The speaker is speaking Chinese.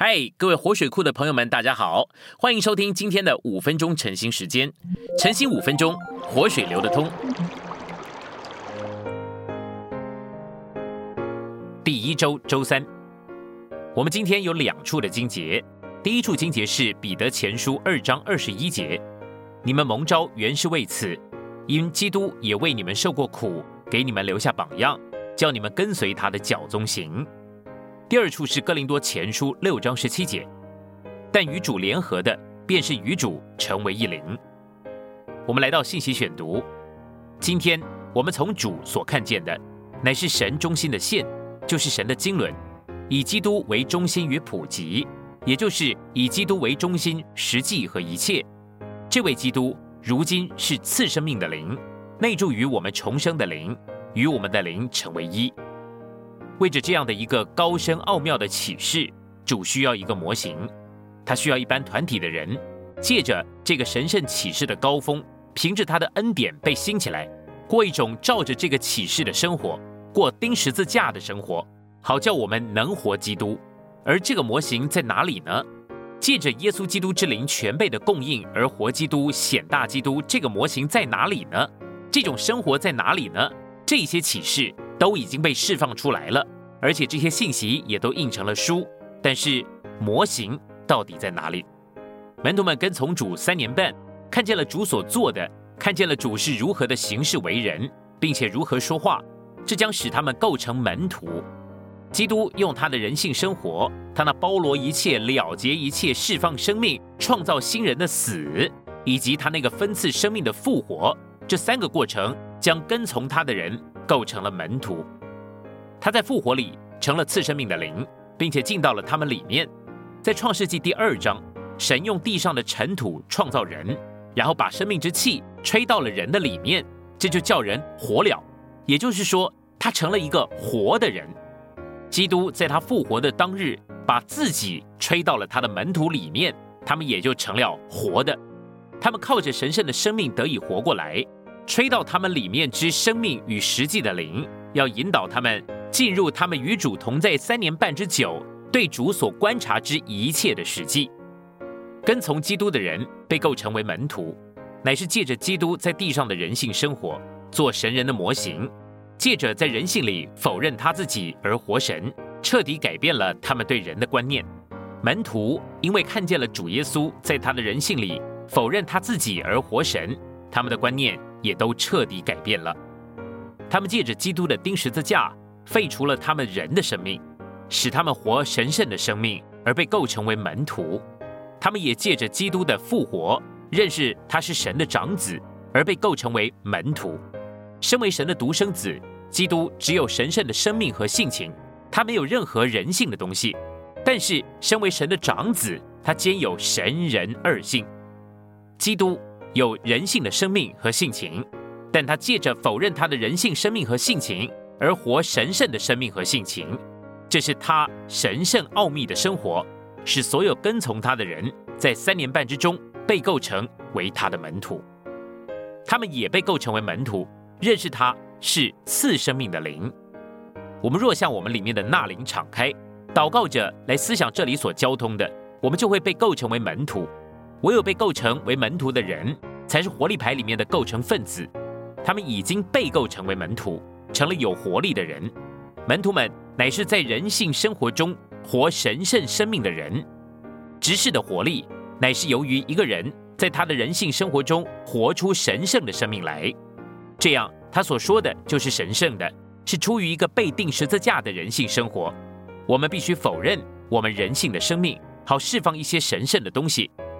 嗨，各位活水库的朋友们，大家好，欢迎收听今天的五分钟晨兴时间。晨兴五分钟，活水流得通。第一周周三，我们今天有两处的经节。第一处经节是彼得前书二章二十一节：“你们蒙召原是为此，因基督也为你们受过苦，给你们留下榜样，叫你们跟随他的脚踪行。”第二处是哥林多前书六章十七节，但与主联合的，便是与主成为一灵。我们来到信息选读，今天我们从主所看见的，乃是神中心的线，就是神的经纶，以基督为中心与普及，也就是以基督为中心，实际和一切。这位基督如今是次生命的灵，内住于我们重生的灵，与我们的灵成为一。为着这样的一个高深奥妙的启示，主需要一个模型，他需要一般团体的人，借着这个神圣启示的高峰，凭着他的恩典被兴起来，过一种照着这个启示的生活，过钉十字架的生活，好叫我们能活基督。而这个模型在哪里呢？借着耶稣基督之灵全备的供应而活基督显大基督，这个模型在哪里呢？这种生活在哪里呢？这些启示。都已经被释放出来了，而且这些信息也都印成了书。但是模型到底在哪里？门徒们跟从主三年半，看见了主所做的，看见了主是如何的行事为人，并且如何说话，这将使他们构成门徒。基督用他的人性生活，他那包罗一切、了结一切、释放生命、创造新人的死，以及他那个分赐生命的复活，这三个过程将跟从他的人。构成了门徒，他在复活里成了次生命的灵，并且进到了他们里面。在创世纪第二章，神用地上的尘土创造人，然后把生命之气吹到了人的里面，这就叫人活了。也就是说，他成了一个活的人。基督在他复活的当日，把自己吹到了他的门徒里面，他们也就成了活的。他们靠着神圣的生命得以活过来。吹到他们里面之生命与实际的灵，要引导他们进入他们与主同在三年半之久，对主所观察之一切的实际。跟从基督的人被构成为门徒，乃是借着基督在地上的人性生活，做神人的模型，借着在人性里否认他自己而活神，彻底改变了他们对人的观念。门徒因为看见了主耶稣在他的人性里否认他自己而活神，他们的观念。也都彻底改变了。他们借着基督的钉十字架，废除了他们人的生命，使他们活神圣的生命，而被构成为门徒。他们也借着基督的复活，认识他是神的长子，而被构成为门徒。身为神的独生子，基督只有神圣的生命和性情，他没有任何人性的东西。但是，身为神的长子，他兼有神人二性。基督。有人性的生命和性情，但他借着否认他的人性、生命和性情，而活神圣的生命和性情，这是他神圣奥秘的生活，使所有跟从他的人在三年半之中被构成为他的门徒。他们也被构成为门徒，认识他是次生命的灵。我们若向我们里面的那灵敞开，祷告着来思想这里所交通的，我们就会被构成为门徒。唯有被构成为门徒的人，才是活力牌里面的构成分子。他们已经被构成为门徒，成了有活力的人。门徒们乃是在人性生活中活神圣生命的人。执事的活力，乃是由于一个人在他的人性生活中活出神圣的生命来。这样，他所说的就是神圣的，是出于一个被定十字架的人性生活。我们必须否认我们人性的生命，好释放一些神圣的东西。